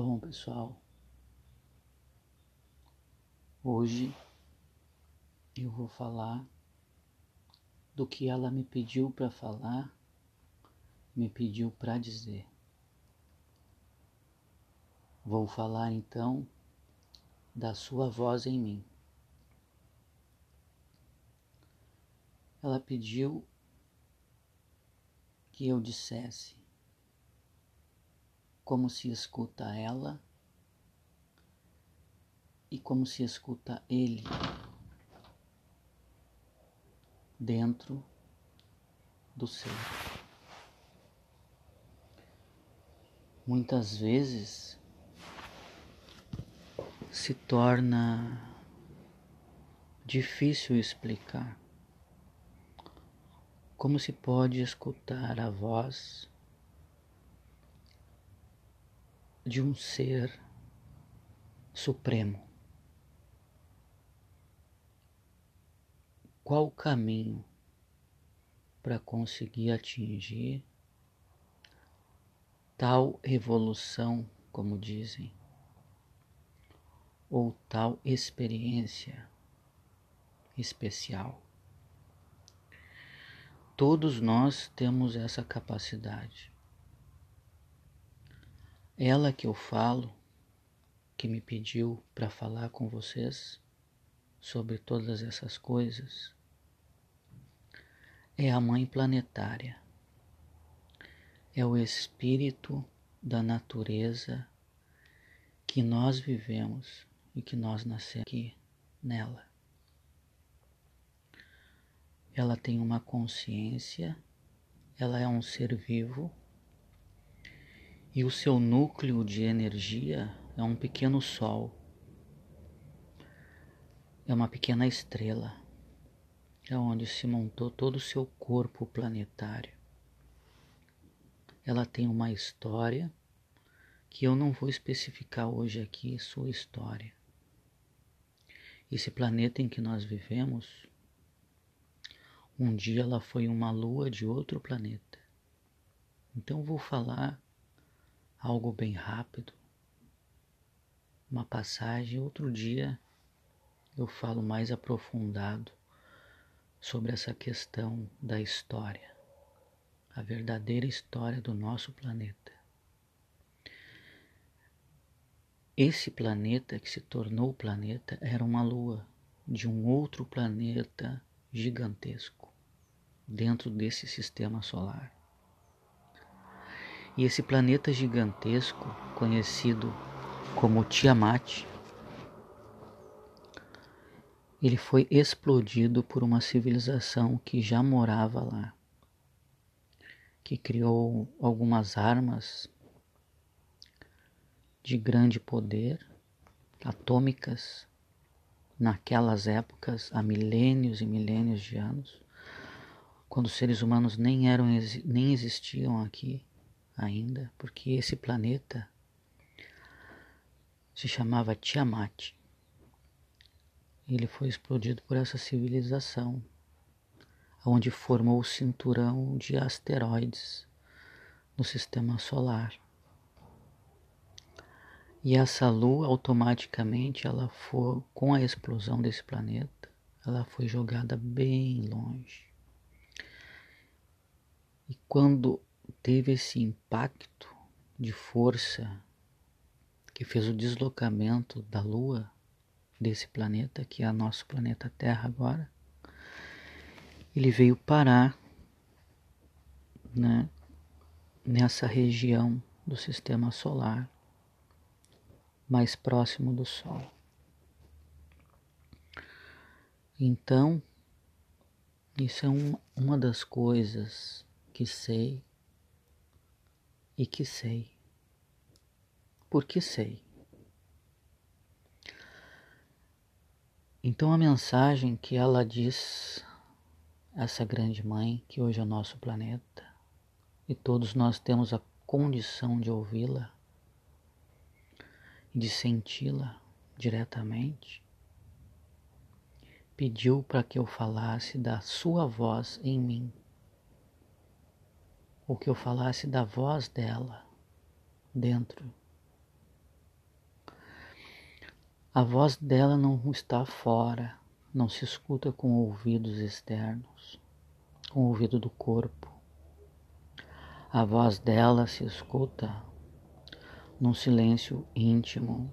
Bom, pessoal, hoje eu vou falar do que ela me pediu para falar, me pediu para dizer. Vou falar então da sua voz em mim. Ela pediu que eu dissesse como se escuta ela e como se escuta ele dentro do ser. Muitas vezes se torna difícil explicar como se pode escutar a voz de um ser supremo. Qual o caminho para conseguir atingir tal evolução, como dizem, ou tal experiência especial? Todos nós temos essa capacidade. Ela que eu falo, que me pediu para falar com vocês sobre todas essas coisas, é a Mãe Planetária. É o espírito da natureza que nós vivemos e que nós nascemos aqui nela. Ela tem uma consciência, ela é um ser vivo e o seu núcleo de energia é um pequeno sol, é uma pequena estrela, é onde se montou todo o seu corpo planetário. Ela tem uma história que eu não vou especificar hoje aqui sua história. Esse planeta em que nós vivemos, um dia ela foi uma lua de outro planeta. Então vou falar algo bem rápido, uma passagem. Outro dia eu falo mais aprofundado sobre essa questão da história, a verdadeira história do nosso planeta. Esse planeta que se tornou planeta era uma lua de um outro planeta gigantesco dentro desse sistema solar. E esse planeta gigantesco, conhecido como Tiamat, ele foi explodido por uma civilização que já morava lá, que criou algumas armas de grande poder, atômicas, naquelas épocas, há milênios e milênios de anos, quando os seres humanos nem eram nem existiam aqui ainda, porque esse planeta se chamava Tiamat. Ele foi explodido por essa civilização, onde formou o cinturão de asteroides no sistema solar. E essa lua automaticamente ela foi com a explosão desse planeta, ela foi jogada bem longe. E quando teve esse impacto de força que fez o deslocamento da Lua desse planeta, que é nosso planeta Terra agora, ele veio parar né, nessa região do sistema solar mais próximo do Sol. Então, isso é um, uma das coisas que sei e que sei. Porque sei. Então a mensagem que ela diz, essa grande mãe, que hoje é o nosso planeta, e todos nós temos a condição de ouvi-la, de senti-la diretamente, pediu para que eu falasse da sua voz em mim ou que eu falasse da voz dela dentro A voz dela não está fora, não se escuta com ouvidos externos, com o ouvido do corpo. A voz dela se escuta num silêncio íntimo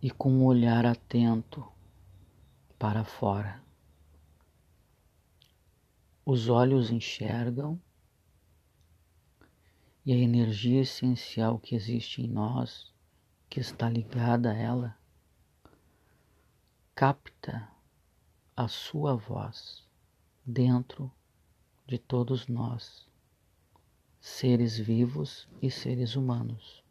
e com um olhar atento para fora. Os olhos enxergam e a energia essencial que existe em nós, que está ligada a ela, capta a sua voz dentro de todos nós, seres vivos e seres humanos.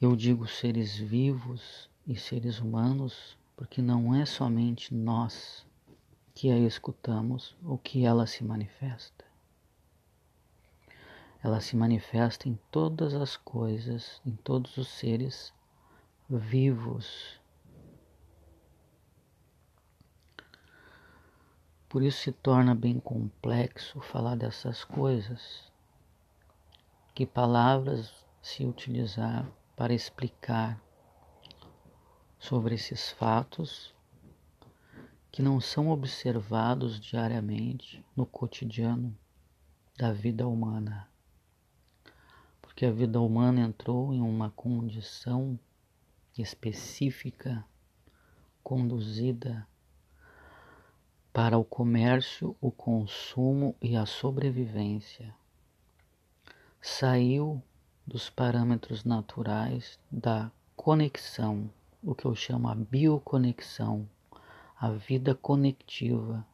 Eu digo seres vivos e seres humanos porque não é somente nós que a escutamos ou que ela se manifesta. Ela se manifesta em todas as coisas, em todos os seres vivos. Por isso se torna bem complexo falar dessas coisas. Que palavras se utilizar para explicar sobre esses fatos que não são observados diariamente no cotidiano da vida humana. Porque a vida humana entrou em uma condição específica, conduzida para o comércio, o consumo e a sobrevivência. Saiu dos parâmetros naturais da conexão o que eu chamo a bioconexão, a vida conectiva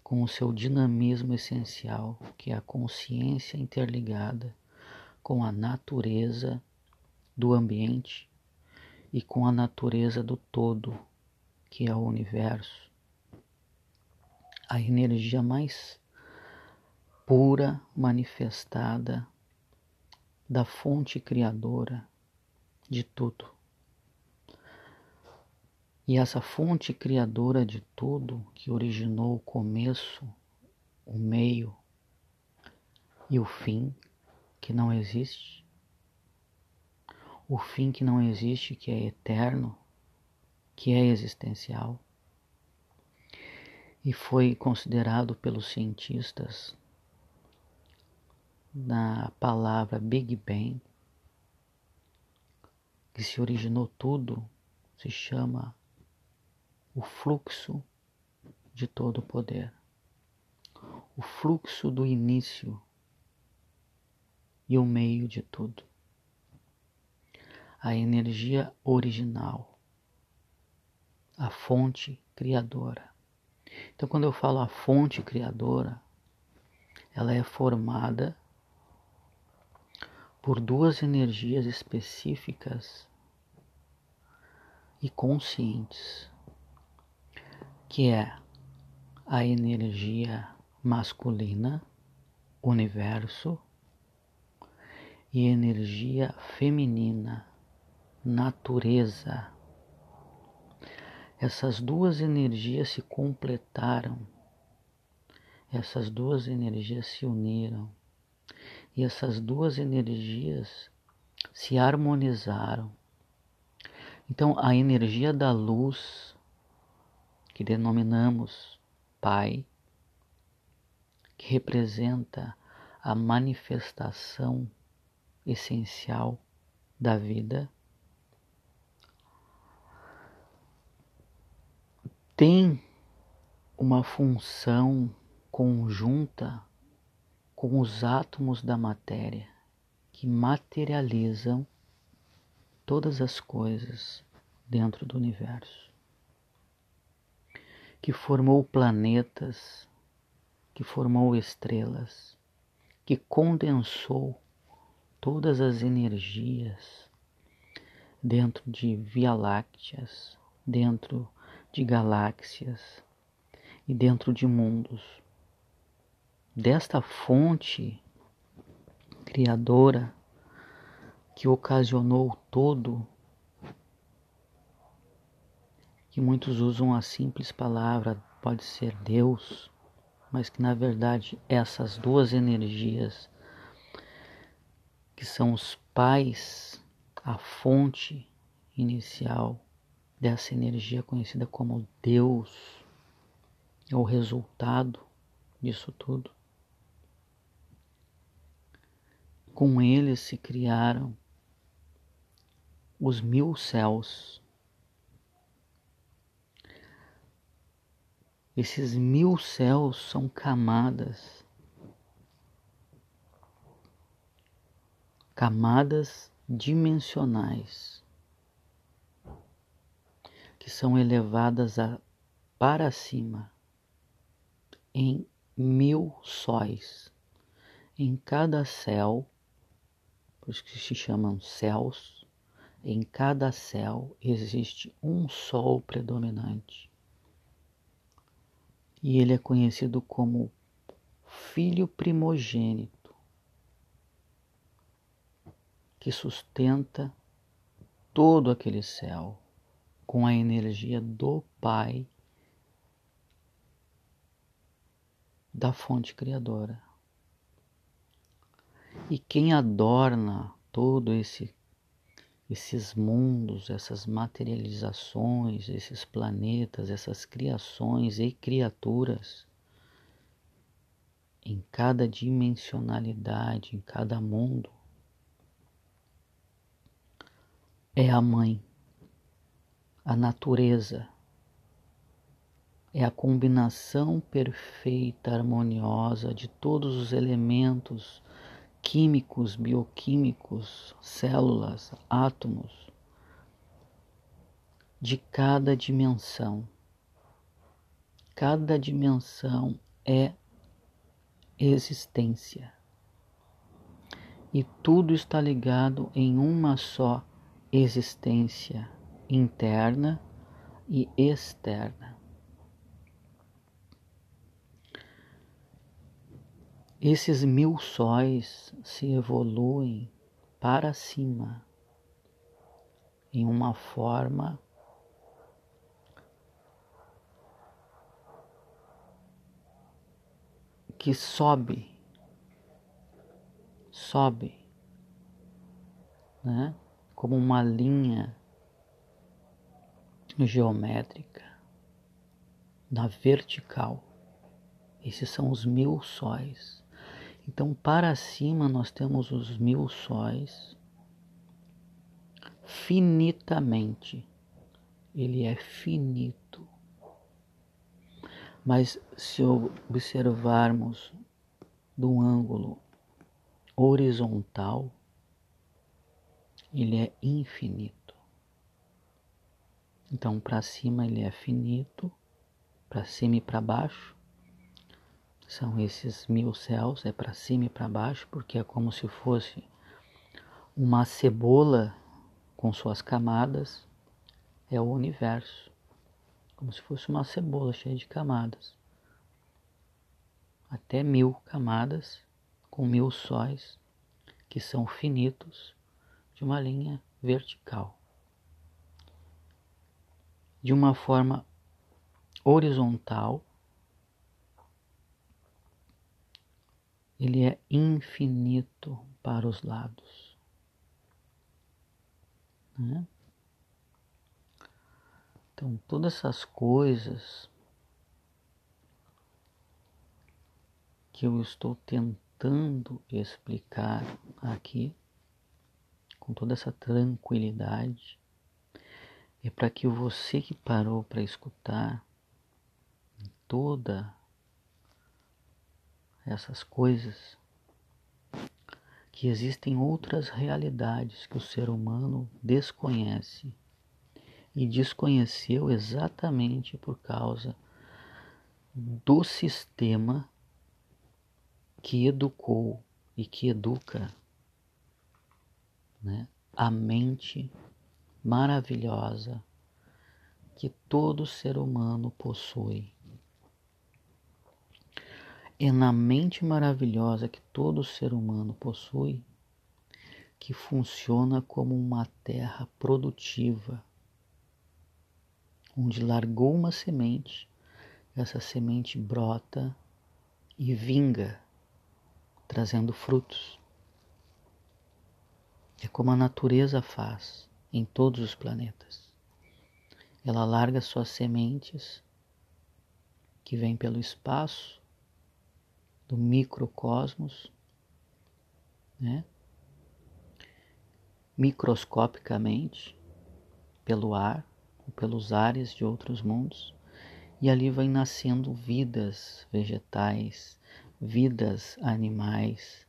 com o seu dinamismo essencial, que é a consciência interligada com a natureza do ambiente e com a natureza do todo, que é o universo. A energia mais pura manifestada da fonte criadora de tudo. E essa fonte criadora de tudo, que originou o começo, o meio e o fim, que não existe, o fim que não existe, que é eterno, que é existencial, e foi considerado pelos cientistas na palavra Big Bang, que se originou tudo, se chama o fluxo de todo o poder, o fluxo do início e o meio de tudo, a energia original, a fonte criadora. Então, quando eu falo a fonte criadora, ela é formada por duas energias específicas e conscientes que é a energia masculina, universo, e energia feminina, natureza. Essas duas energias se completaram, essas duas energias se uniram, e essas duas energias se harmonizaram. Então, a energia da luz que denominamos Pai, que representa a manifestação essencial da vida, tem uma função conjunta com os átomos da matéria que materializam todas as coisas dentro do universo que formou planetas, que formou estrelas, que condensou todas as energias dentro de Via Lácteas, dentro de galáxias e dentro de mundos. Desta fonte criadora que ocasionou todo que muitos usam a simples palavra, pode ser Deus, mas que na verdade essas duas energias, que são os paz, a fonte inicial dessa energia conhecida como Deus, é o resultado disso tudo. Com ele se criaram os mil céus. Esses mil céus são camadas, camadas dimensionais que são elevadas a, para cima em mil sóis. Em cada céu, por isso que se chamam céus, em cada céu existe um sol predominante. E ele é conhecido como filho primogênito, que sustenta todo aquele céu com a energia do Pai da fonte criadora. E quem adorna todo esse esses mundos, essas materializações, esses planetas, essas criações e criaturas em cada dimensionalidade, em cada mundo, é a mãe, a natureza, é a combinação perfeita, harmoniosa de todos os elementos químicos, bioquímicos, células, átomos de cada dimensão. Cada dimensão é existência. E tudo está ligado em uma só existência interna e externa. Esses mil sóis se evoluem para cima em uma forma que sobe, sobe, né? Como uma linha geométrica na vertical. Esses são os mil sóis. Então, para cima, nós temos os mil sóis finitamente. Ele é finito. Mas se observarmos do ângulo horizontal, ele é infinito. Então, para cima ele é finito, para cima e para baixo são esses mil céus, é para cima e para baixo, porque é como se fosse uma cebola com suas camadas, é o universo, como se fosse uma cebola cheia de camadas, até mil camadas com mil sóis que são finitos de uma linha vertical. De uma forma horizontal, ele é infinito para os lados. Né? Então, todas essas coisas que eu estou tentando explicar aqui, com toda essa tranquilidade, é para que você que parou para escutar toda essas coisas, que existem outras realidades que o ser humano desconhece e desconheceu exatamente por causa do sistema que educou e que educa né, a mente maravilhosa que todo ser humano possui. É na mente maravilhosa que todo ser humano possui que funciona como uma terra produtiva, onde largou uma semente, essa semente brota e vinga, trazendo frutos. É como a natureza faz em todos os planetas. Ela larga suas sementes que vêm pelo espaço do microcosmos, né? microscopicamente pelo ar ou pelos ares de outros mundos e ali vai nascendo vidas vegetais, vidas animais,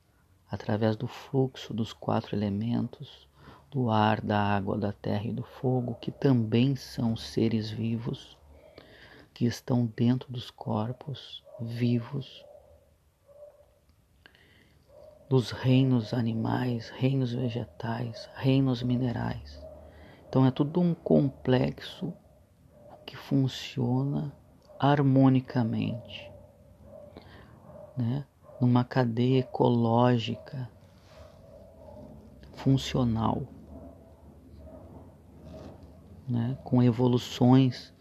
através do fluxo dos quatro elementos, do ar, da água, da terra e do fogo, que também são seres vivos, que estão dentro dos corpos vivos, dos reinos animais, reinos vegetais, reinos minerais. Então é tudo um complexo que funciona harmonicamente, né? numa cadeia ecológica funcional, né? com evoluções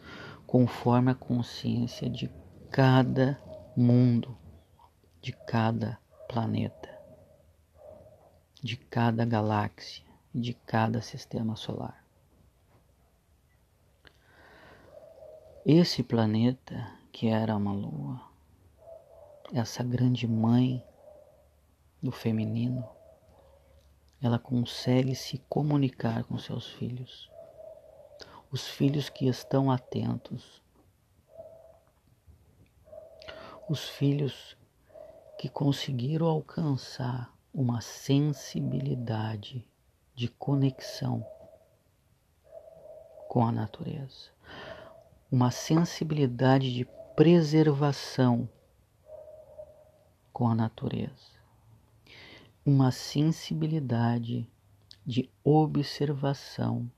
conforme a consciência de cada mundo, de cada planeta, de cada galáxia, de cada sistema solar. Esse planeta, que era uma lua, essa grande mãe do feminino, ela consegue se comunicar com seus filhos. Os filhos que estão atentos. Os filhos que conseguiram alcançar uma sensibilidade de conexão com a natureza uma sensibilidade de preservação com a natureza, uma sensibilidade de observação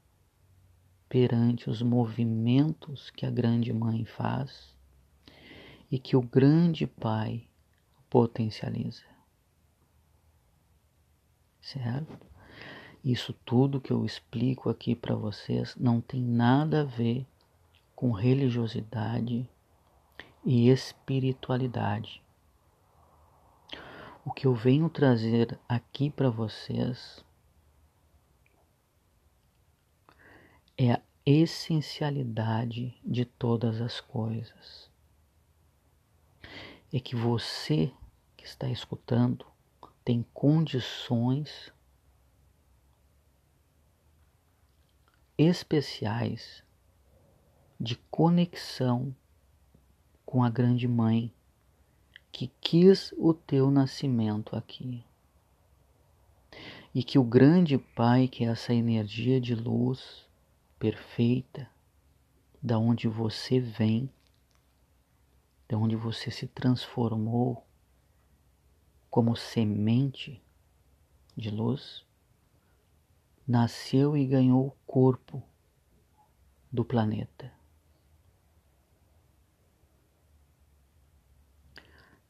perante os movimentos que a grande mãe faz e que o grande pai potencializa. Certo? Isso tudo que eu explico aqui para vocês não tem nada a ver com religiosidade e espiritualidade. O que eu venho trazer aqui para vocês é a essencialidade de todas as coisas. É que você que está escutando tem condições especiais de conexão com a grande mãe que quis o teu nascimento aqui. E que o grande Pai, que é essa energia de luz perfeita, da onde você vem, da onde você se transformou como semente de luz, nasceu e ganhou o corpo do planeta.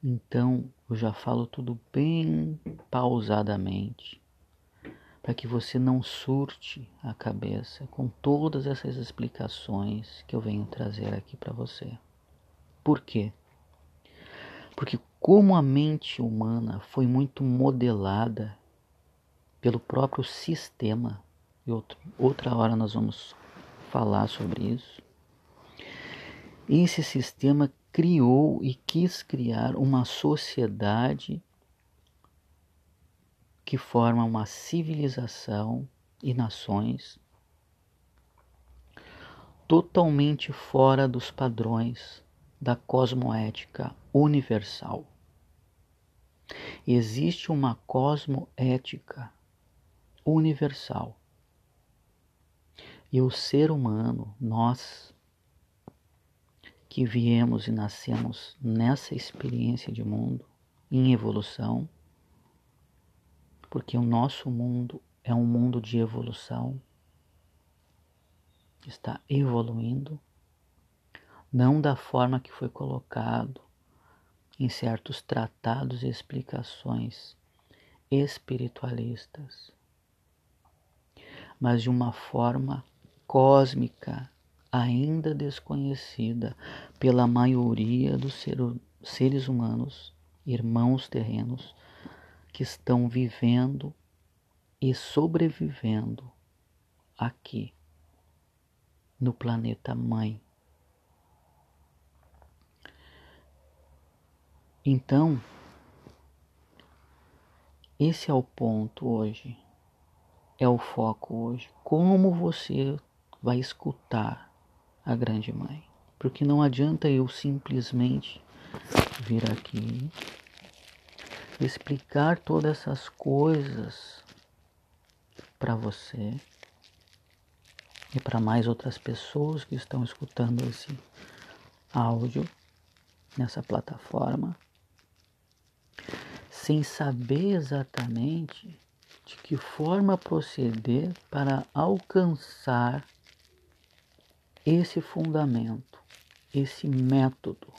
Então eu já falo tudo bem pausadamente, para que você não surte a cabeça com todas essas explicações que eu venho trazer aqui para você. Por quê? Porque como a mente humana foi muito modelada pelo próprio sistema, e outra hora nós vamos falar sobre isso. Esse sistema criou e quis criar uma sociedade que forma uma civilização e nações totalmente fora dos padrões da cosmoética universal. Existe uma cosmoética universal. E o ser humano, nós, que viemos e nascemos nessa experiência de mundo, em evolução, porque o nosso mundo é um mundo de evolução, está evoluindo, não da forma que foi colocado em certos tratados e explicações espiritualistas, mas de uma forma cósmica ainda desconhecida pela maioria dos ser, seres humanos, irmãos terrenos, que estão vivendo e sobrevivendo aqui no planeta Mãe. Então, esse é o ponto hoje, é o foco hoje. Como você vai escutar a Grande Mãe? Porque não adianta eu simplesmente vir aqui explicar todas essas coisas para você e para mais outras pessoas que estão escutando esse áudio nessa plataforma, sem saber exatamente de que forma proceder para alcançar esse fundamento, esse método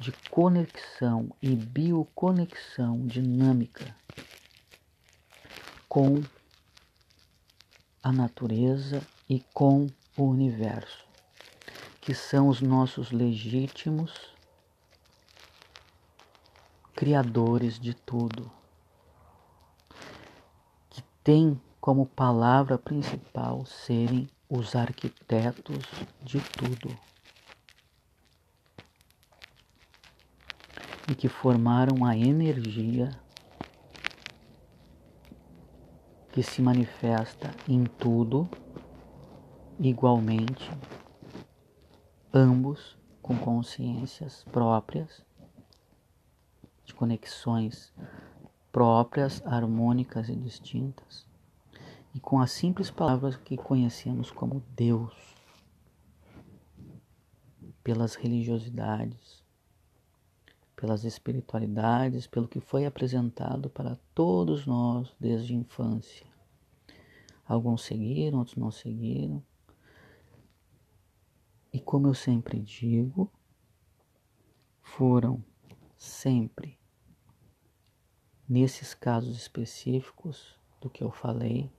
de conexão e bioconexão dinâmica com a natureza e com o universo, que são os nossos legítimos criadores de tudo, que têm como palavra principal serem os arquitetos de tudo. E que formaram a energia que se manifesta em tudo igualmente, ambos com consciências próprias, de conexões próprias, harmônicas e distintas, e com as simples palavras que conhecemos como Deus, pelas religiosidades, pelas espiritualidades, pelo que foi apresentado para todos nós desde a infância. Alguns seguiram, outros não seguiram. E como eu sempre digo, foram sempre, nesses casos específicos do que eu falei,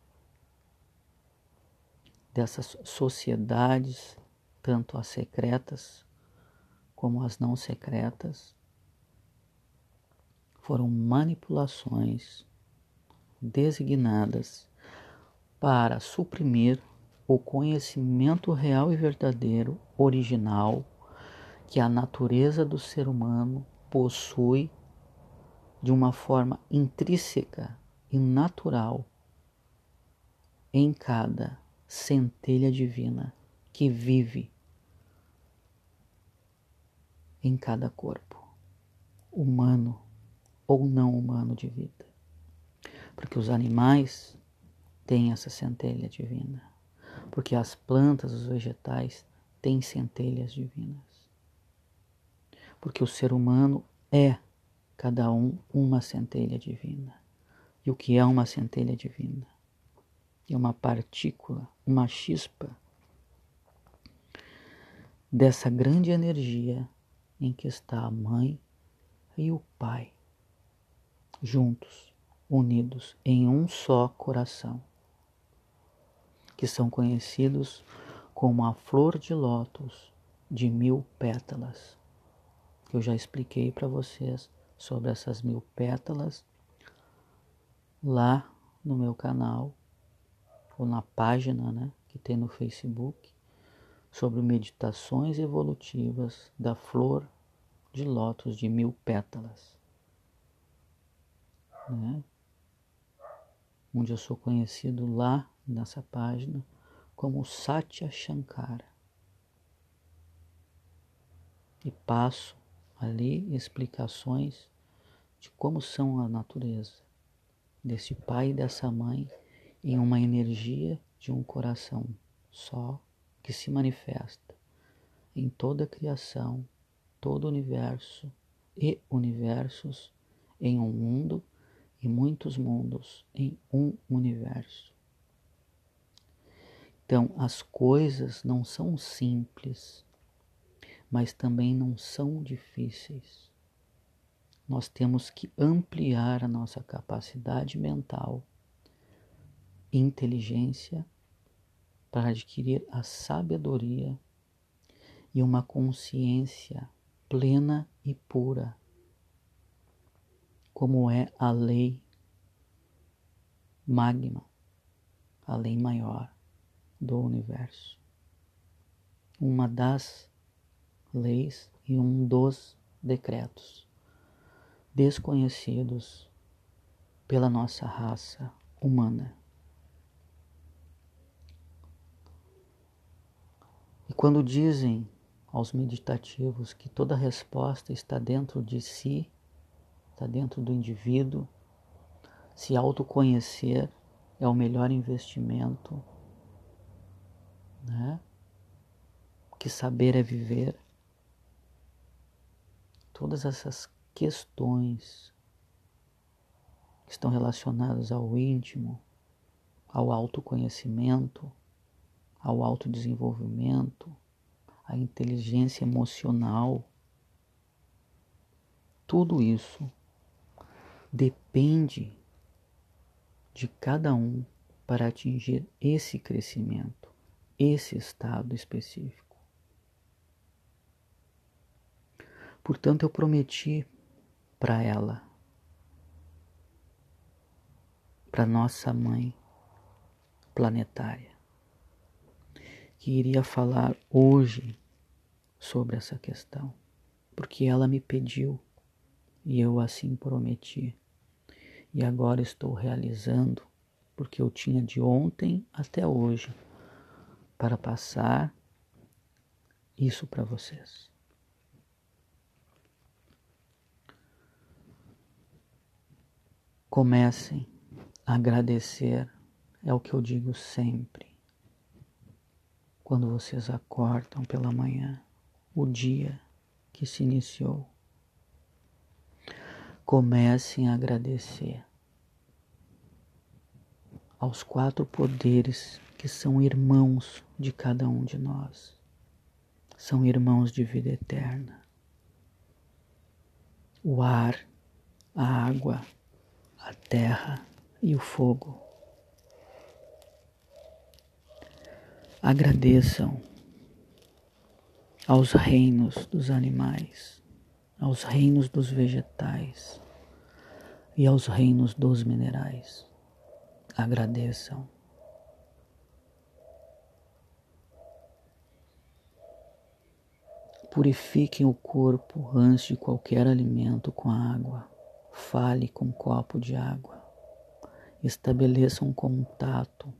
dessas sociedades, tanto as secretas como as não secretas, foram manipulações designadas para suprimir o conhecimento real e verdadeiro, original, que a natureza do ser humano possui de uma forma intrínseca e natural em cada centelha divina que vive em cada corpo humano ou não humano de vida. Porque os animais têm essa centelha divina. Porque as plantas, os vegetais têm centelhas divinas. Porque o ser humano é, cada um, uma centelha divina. E o que é uma centelha divina? É uma partícula, uma chispa dessa grande energia em que está a mãe e o pai juntos, unidos em um só coração, que são conhecidos como a flor de lótus de mil pétalas. Eu já expliquei para vocês sobre essas mil pétalas lá no meu canal ou na página né, que tem no Facebook sobre meditações evolutivas da flor de lótus de mil pétalas né? onde eu sou conhecido lá nessa página como Satya Shankara. E passo ali explicações de como são a natureza desse pai e dessa mãe em uma energia de um coração só que se manifesta em toda a criação, todo o universo e universos em um mundo e muitos mundos em um universo. Então, as coisas não são simples, mas também não são difíceis. Nós temos que ampliar a nossa capacidade mental, inteligência, para adquirir a sabedoria e uma consciência plena e pura como é a lei magma, a lei maior do universo. Uma das leis e um dos decretos desconhecidos pela nossa raça humana. E quando dizem aos meditativos que toda resposta está dentro de si, está dentro do indivíduo, se autoconhecer é o melhor investimento, né? Que saber é viver. Todas essas questões que estão relacionadas ao íntimo, ao autoconhecimento, ao autodesenvolvimento, à inteligência emocional. Tudo isso depende de cada um para atingir esse crescimento, esse estado específico. Portanto, eu prometi para ela para nossa mãe planetária, que iria falar hoje sobre essa questão, porque ela me pediu e eu assim prometi. E agora estou realizando, porque eu tinha de ontem até hoje para passar isso para vocês. Comecem Agradecer é o que eu digo sempre. Quando vocês acordam pela manhã, o dia que se iniciou, comecem a agradecer aos quatro poderes que são irmãos de cada um de nós. São irmãos de vida eterna. O ar, a água, a terra e o fogo. Agradeçam aos reinos dos animais, aos reinos dos vegetais e aos reinos dos minerais. Agradeçam. Purifiquem o corpo antes de qualquer alimento com água. Fale com um copo de água estabeleça um contato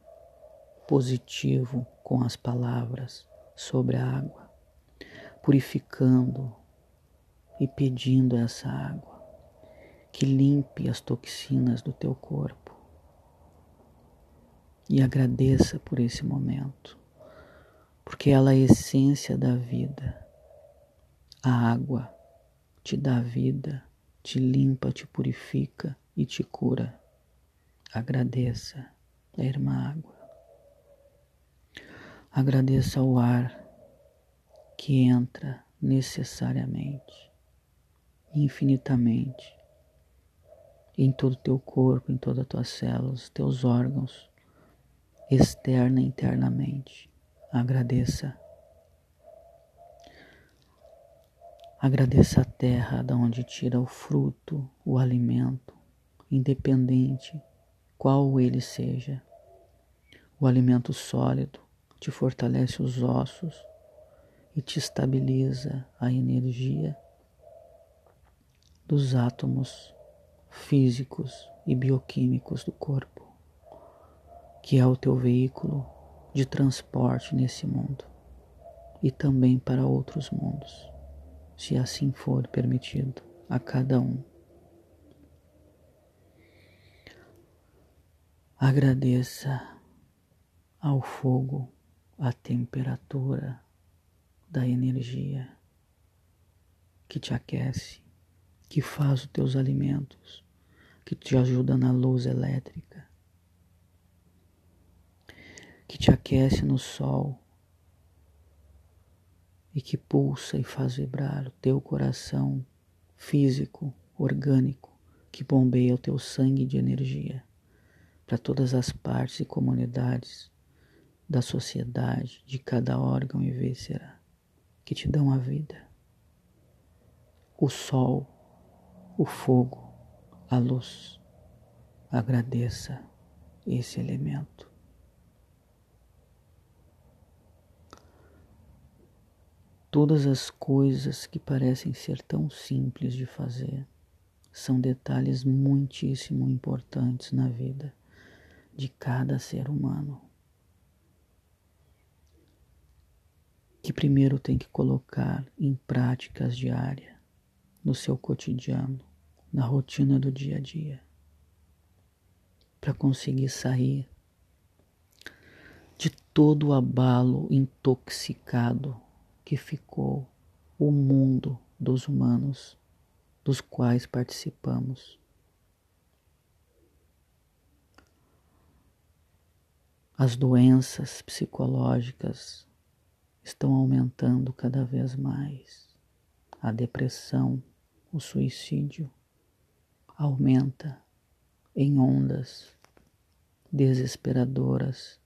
positivo com as palavras sobre a água, purificando e pedindo essa água que limpe as toxinas do teu corpo. E agradeça por esse momento, porque ela é a essência da vida. A água te dá vida, te limpa, te purifica e te cura. Agradeça a irmã água. Agradeça o ar que entra necessariamente, infinitamente, em todo o teu corpo, em todas as tuas células, teus órgãos, externa e internamente. Agradeça. Agradeça a terra da onde tira o fruto, o alimento, independente qual ele seja. O alimento sólido te fortalece os ossos e te estabiliza a energia dos átomos físicos e bioquímicos do corpo, que é o teu veículo de transporte nesse mundo e também para outros mundos, se assim for permitido a cada um. Agradeça ao fogo a temperatura da energia que te aquece, que faz os teus alimentos, que te ajuda na luz elétrica, que te aquece no sol e que pulsa e faz vibrar o teu coração físico, orgânico, que bombeia o teu sangue de energia para todas as partes e comunidades da sociedade, de cada órgão e víscera que te dão a vida. O sol, o fogo, a luz. Agradeça esse elemento. Todas as coisas que parecem ser tão simples de fazer são detalhes muitíssimo importantes na vida de cada ser humano. Que primeiro tem que colocar em práticas diárias, no seu cotidiano, na rotina do dia a dia, para conseguir sair de todo o abalo intoxicado que ficou o mundo dos humanos dos quais participamos. As doenças psicológicas estão aumentando cada vez mais. A depressão, o suicídio aumenta em ondas desesperadoras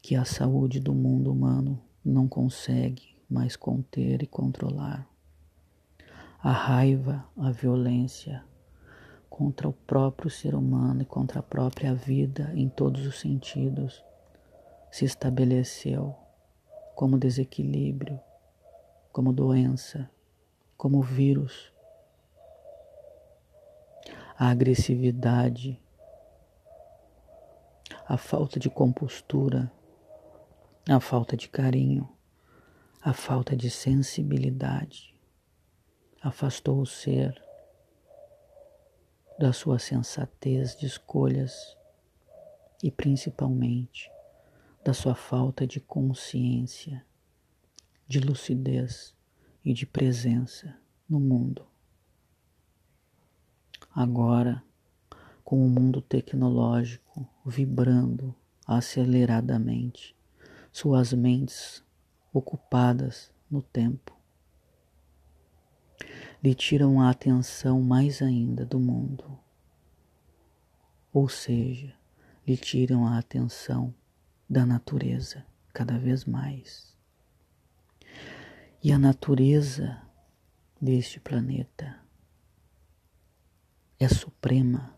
que a saúde do mundo humano não consegue mais conter e controlar. A raiva, a violência contra o próprio ser humano e contra a própria vida em todos os sentidos se estabeleceu como desequilíbrio, como doença, como vírus. A agressividade, a falta de compostura, a falta de carinho, a falta de sensibilidade afastou o ser da sua sensatez de escolhas e principalmente da sua falta de consciência, de lucidez e de presença no mundo. Agora, com o mundo tecnológico vibrando aceleradamente, suas mentes ocupadas no tempo. Lhe tiram a atenção mais ainda do mundo. Ou seja, lhe tiram a atenção da natureza cada vez mais. E a natureza deste planeta é suprema,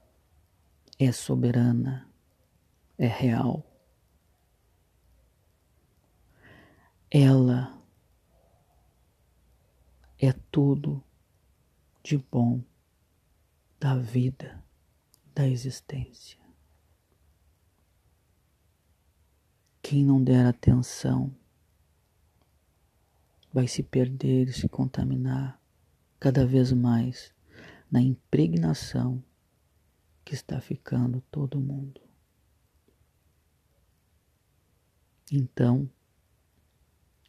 é soberana, é real. Ela é tudo de bom da vida, da existência. Quem não der atenção vai se perder e se contaminar cada vez mais na impregnação que está ficando todo mundo. Então,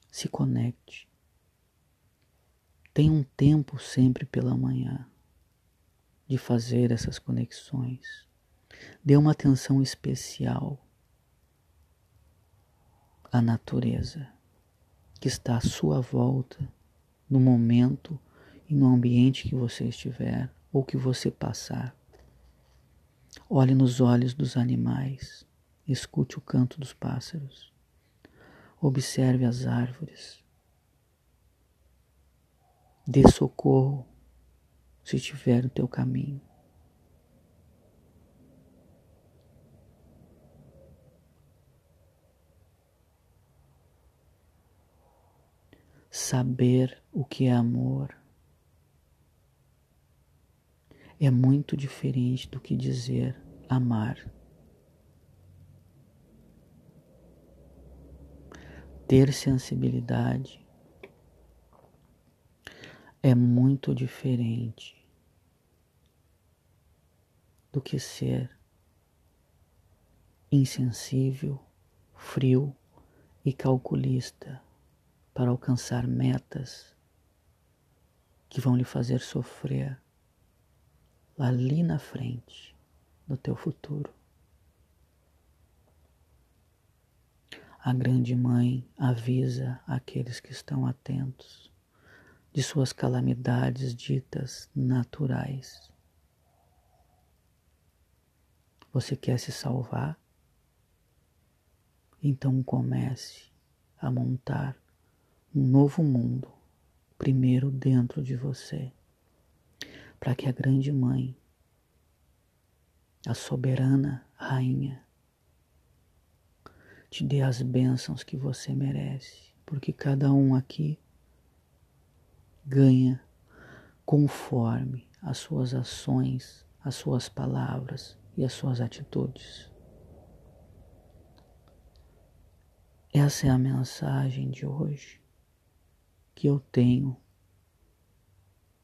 se conecte. Tenha um tempo sempre pela manhã de fazer essas conexões. Dê uma atenção especial à natureza que está à sua volta no momento e no ambiente que você estiver ou que você passar. Olhe nos olhos dos animais, escute o canto dos pássaros. Observe as árvores. Dê socorro se estiver no teu caminho. Saber o que é amor é muito diferente do que dizer amar. Ter sensibilidade é muito diferente do que ser insensível, frio e calculista para alcançar metas que vão lhe fazer sofrer ali na frente no teu futuro. A grande mãe avisa aqueles que estão atentos de suas calamidades ditas naturais. Você quer se salvar? Então comece a montar um novo mundo, primeiro dentro de você, para que a grande mãe, a soberana rainha, te dê as bênçãos que você merece, porque cada um aqui ganha conforme as suas ações, as suas palavras e as suas atitudes. Essa é a mensagem de hoje que eu tenho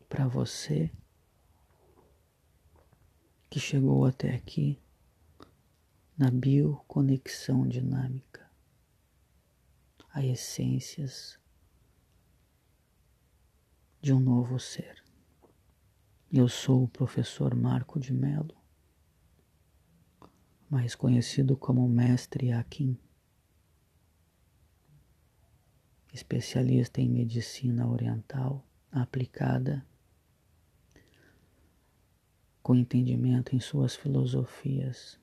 para você que chegou até aqui na bioconexão dinâmica, a essências de um novo ser. Eu sou o professor Marco de Mello, mais conhecido como Mestre Akin, especialista em medicina oriental aplicada com entendimento em suas filosofias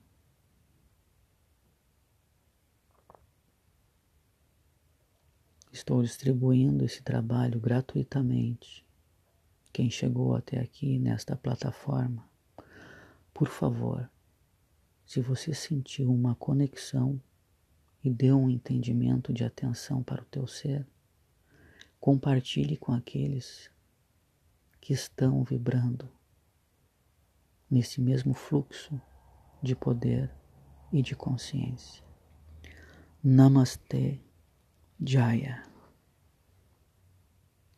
Estou distribuindo esse trabalho gratuitamente. Quem chegou até aqui nesta plataforma, por favor, se você sentiu uma conexão e deu um entendimento de atenção para o teu ser, compartilhe com aqueles que estão vibrando nesse mesmo fluxo de poder e de consciência. Namastê. Jaya.